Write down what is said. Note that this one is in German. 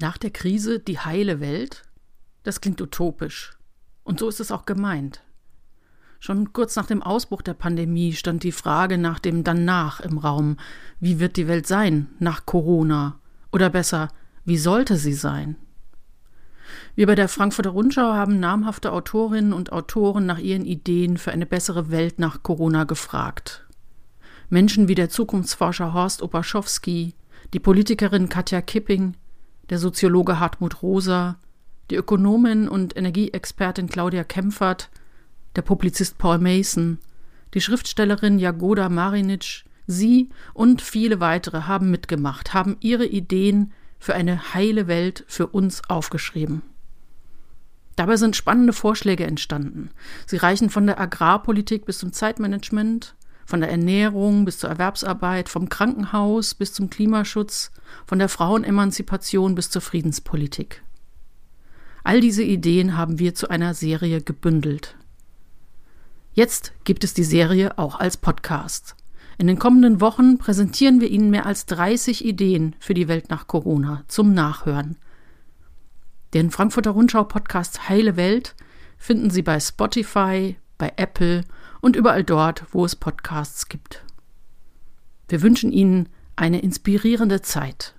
Nach der Krise die heile Welt? Das klingt utopisch. Und so ist es auch gemeint. Schon kurz nach dem Ausbruch der Pandemie stand die Frage nach dem Danach im Raum. Wie wird die Welt sein nach Corona? Oder besser, wie sollte sie sein? Wir bei der Frankfurter Rundschau haben namhafte Autorinnen und Autoren nach ihren Ideen für eine bessere Welt nach Corona gefragt. Menschen wie der Zukunftsforscher Horst Opaschowski, die Politikerin Katja Kipping, der Soziologe Hartmut Rosa, die Ökonomin und Energieexpertin Claudia Kempfert, der Publizist Paul Mason, die Schriftstellerin Jagoda Marinic, sie und viele weitere haben mitgemacht, haben ihre Ideen für eine heile Welt für uns aufgeschrieben. Dabei sind spannende Vorschläge entstanden. Sie reichen von der Agrarpolitik bis zum Zeitmanagement, von der Ernährung bis zur Erwerbsarbeit, vom Krankenhaus bis zum Klimaschutz, von der Frauenemanzipation bis zur Friedenspolitik. All diese Ideen haben wir zu einer Serie gebündelt. Jetzt gibt es die Serie auch als Podcast. In den kommenden Wochen präsentieren wir Ihnen mehr als 30 Ideen für die Welt nach Corona zum Nachhören. Den Frankfurter Rundschau Podcast Heile Welt finden Sie bei Spotify, bei Apple und überall dort, wo es Podcasts gibt. Wir wünschen Ihnen eine inspirierende Zeit.